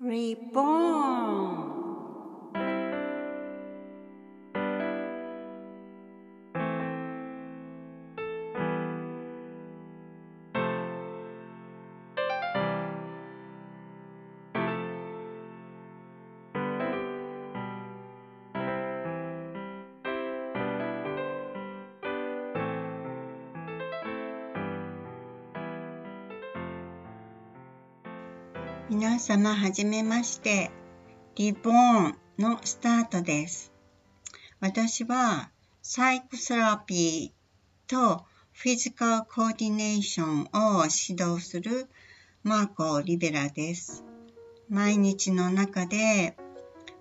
Reborn 皆様はじめまして。リボーンのスタートです。私はサイコセラピーとフィジカルコーディネーションを指導するマーコ・リベラです。毎日の中で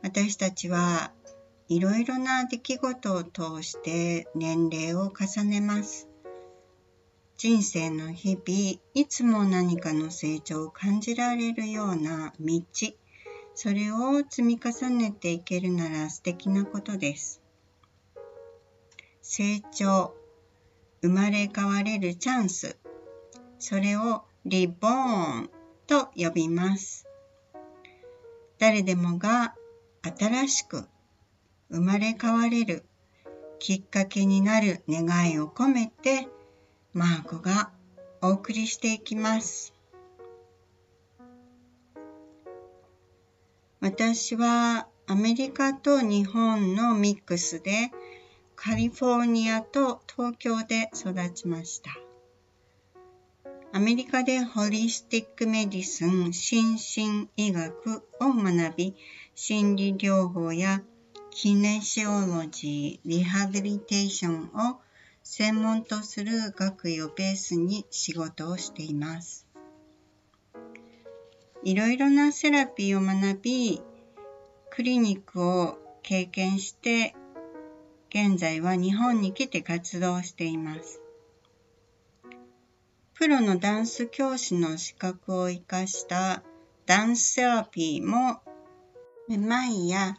私たちはいろいろな出来事を通して年齢を重ねます。人生の日々、いつも何かの成長を感じられるような道、それを積み重ねていけるなら素敵なことです。成長、生まれ変われるチャンス、それをリボーンと呼びます。誰でもが新しく生まれ変われるきっかけになる願いを込めてマーコがお送りしていきます。私はアメリカと日本のミックスでカリフォルニアと東京で育ちました。アメリカで holistic medicine、心身医学を学び、心理療法やキネシオロジー、リハビリテーションを専門とする学位をベースに仕事をしています。いろいろなセラピーを学び、クリニックを経験して、現在は日本に来て活動しています。プロのダンス教師の資格を生かしたダンスセラピーも、めまいや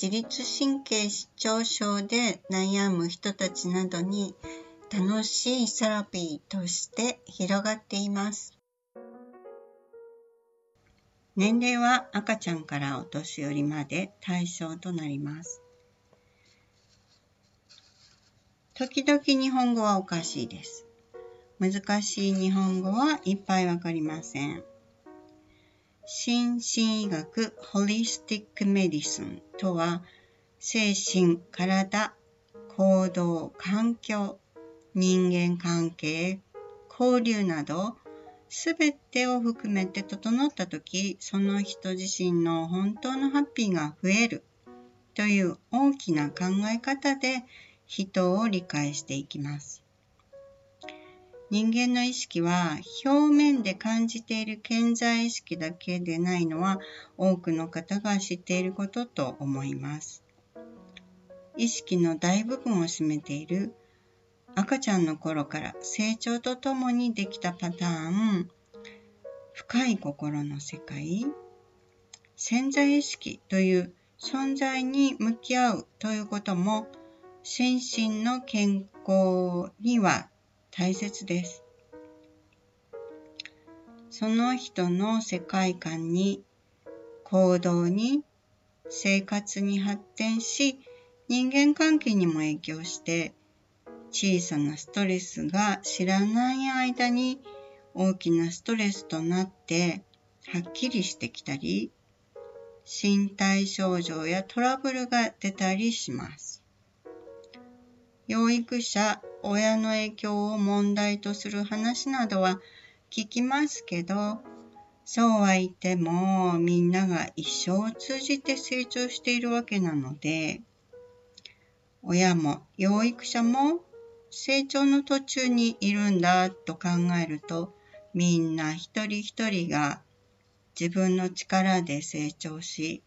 自律神経失調症で悩む人たちなどに楽しいセラピーとして広がっています。年齢は赤ちゃんからお年寄りまで対象となります。時々日本語はおかしいです。難しい日本語はいっぱいわかりません。心身医学 holistic medicine とは精神、体、行動、環境、人間関係、交流などすべてを含めて整ったとき、その人自身の本当のハッピーが増えるという大きな考え方で人を理解していきます。人間の意識は表面で感じている健在意識だけでないのは多くの方が知っていることと思います。意識の大部分を占めている赤ちゃんの頃から成長とともにできたパターン、深い心の世界、潜在意識という存在に向き合うということも心身の健康には大切です。その人の世界観に、行動に、生活に発展し、人間関係にも影響して、小さなストレスが知らない間に大きなストレスとなってはっきりしてきたり、身体症状やトラブルが出たりします。養育者、親の影響を問題とする話などは聞きますけど、そうは言ってもみんなが一生を通じて成長しているわけなので、親も養育者も成長の途中にいるんだと考えると、みんな一人一人が自分の力で成長し、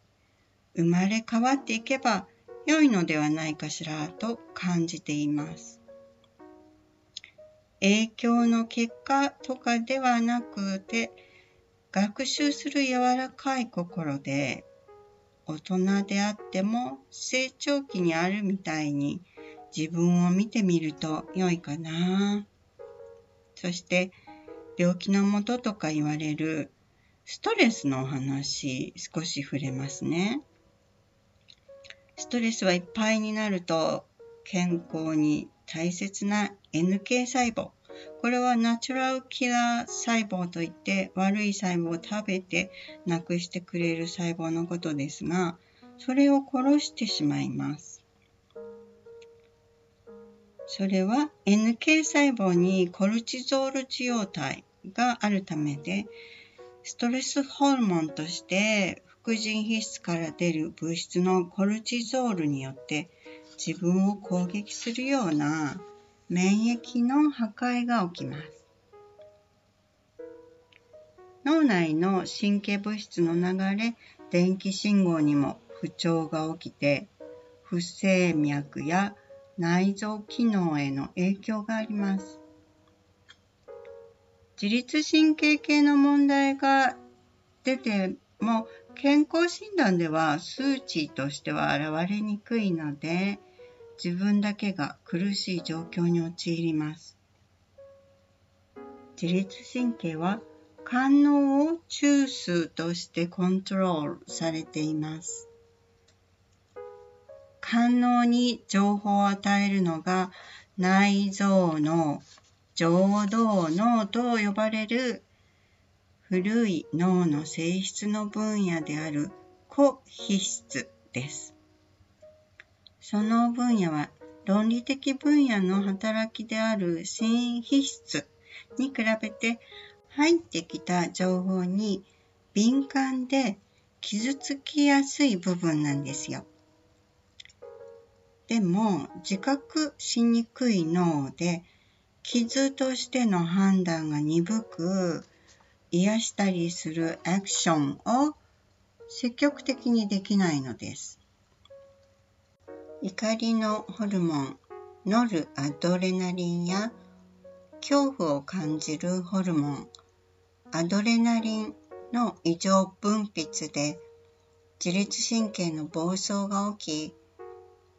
生まれ変わっていけば良いのではないかしらと感じています。影響の結果とかではなくて、学習する柔らかい心で、大人であっても成長期にあるみたいに自分を見てみると良いかな。そして、病気のもととか言われるストレスのお話少し触れますね。ストレスはいっぱいになると健康に大切な NK 細胞。これはナチュラルキラー細胞といって悪い細胞を食べてなくしてくれる細胞のことですが、それを殺してしまいます。それは NK 細胞にコルチゾール受容体があるためで、ストレスホルモンとして副腎皮質から出る物質のコルチゾールによって自分を攻撃するような免疫の破壊が起きます。脳内の神経物質の流れ、電気信号にも不調が起きて、不整脈や内臓機能への影響があります。自律神経系の問題が出ても健康診断では数値としては現れにくいので自分だけが苦しい状況に陥ります。自律神経は官能を中枢としてコントロールされています。官能に情報を与えるのが内臓の情動脳と呼ばれる古い脳の性質の分野である個皮質です。その分野は論理的分野の働きである新皮質に比べて入ってきた情報に敏感で傷つきやすい部分なんですよ。でも自覚しにくい脳で傷としての判断が鈍く癒したりするアクションを積極的にできないのです。怒りのホルモン、ノルアドレナリンや恐怖を感じるホルモン、アドレナリンの異常分泌で自律神経の暴走が起き、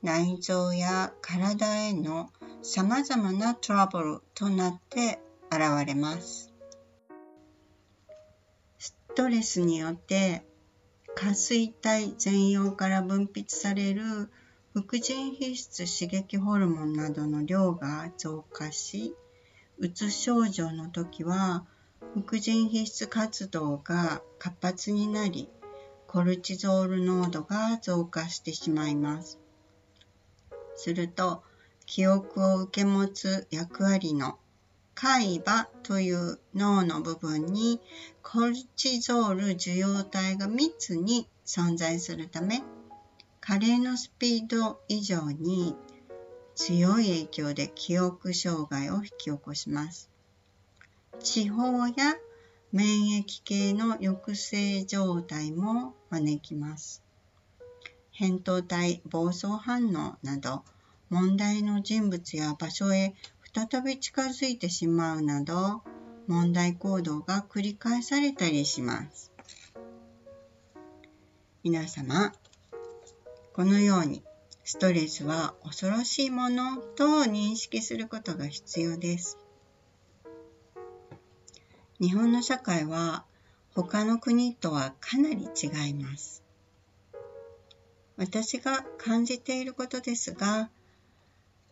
内臓や体への様々なトラブルとなって現れます。ストレスによって下垂体全容から分泌される副腎皮質刺激ホルモンなどの量が増加し、うつ症状の時は副腎皮質活動が活発になり、コルチゾール濃度が増加してしまいます。すると、記憶を受け持つ役割の海馬という脳の部分にコルチゾール受容体が密に存在するため加齢のスピード以上に強い影響で記憶障害を引き起こします。地方や免疫系の抑制状態も招きます。扁桃体暴走反応など問題の人物や場所へ再び近づいてしまうなど問題行動が繰り返されたりします。皆様、このようにストレスは恐ろしいものと認識することが必要です。日本の社会は他の国とはかなり違います。私が感じていることですが、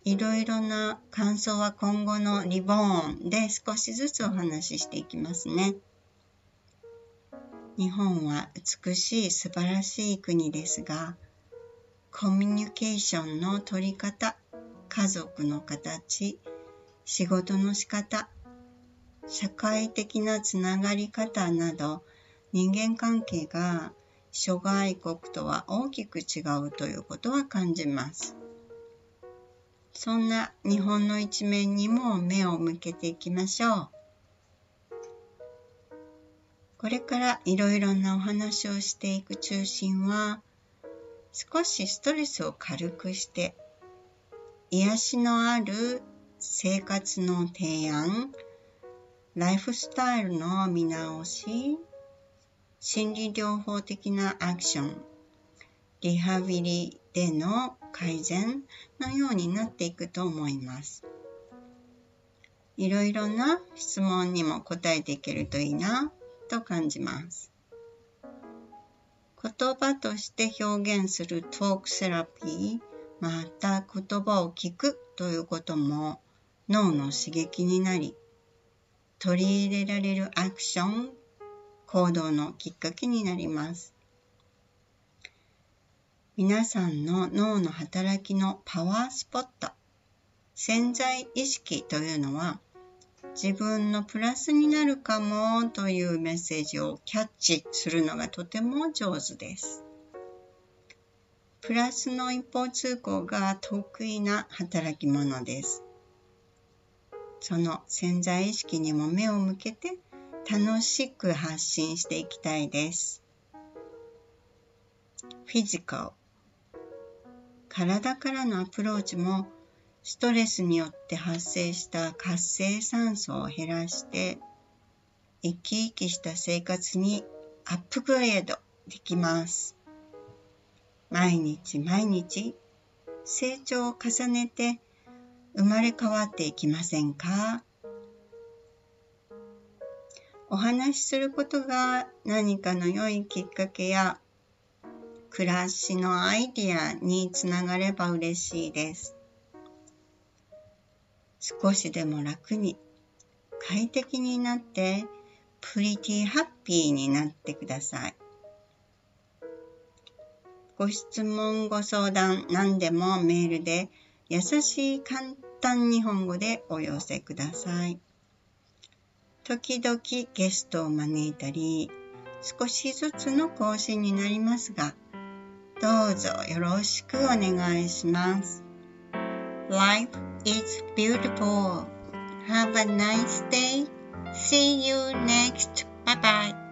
いろいろな感想は今後のリボーンで少しずつお話ししていきますね。日本は美しい素晴らしい国ですが、コミュニケーションの取り方、家族の形、仕事の仕方、社会的なつながり方など人間関係が諸外国とは大きく違うということは感じます。そんな日本の一面にも目を向けていきましょう。これからいろいろなお話をしていく中心は、少しストレスを軽くして、癒しのある生活の提案、ライフスタイルの見直し、心理療法的なアクション、リハビリでの改善のようになっていくと思います。いろいろな質問にも答えていけるといいなと感じます。言葉として表現するトークセラピー、また言葉を聞くということも脳の刺激になり、取り入れられるアクション、行動のきっかけになります。皆さんの脳の働きのパワースポット、潜在意識というのは自分のプラスになるかもというメッセージをキャッチするのがとても上手です。プラスの一方通行が得意な働き者です。その潜在意識にも目を向けて楽しく発信していきたいです。フィジカル体からのアプローチもストレスによって発生した活性酸素を減らして生き生きした生活にアップグレードできます。毎日毎日成長を重ねて生まれ変わっていきませんか？お話しすることが何かの良いきっかけや暮らしのアイディアにつながれば嬉しいです。少しでも楽に快適になってプリティハッピーになってください。ご質問、ご相談、何でもメールで優しい簡単日本語でお寄せください。時々ゲストを招いたり、少しずつの更新になりますが、どうぞよろしくお願いします。Life is beautiful. Have a nice day. See you next. Bye bye.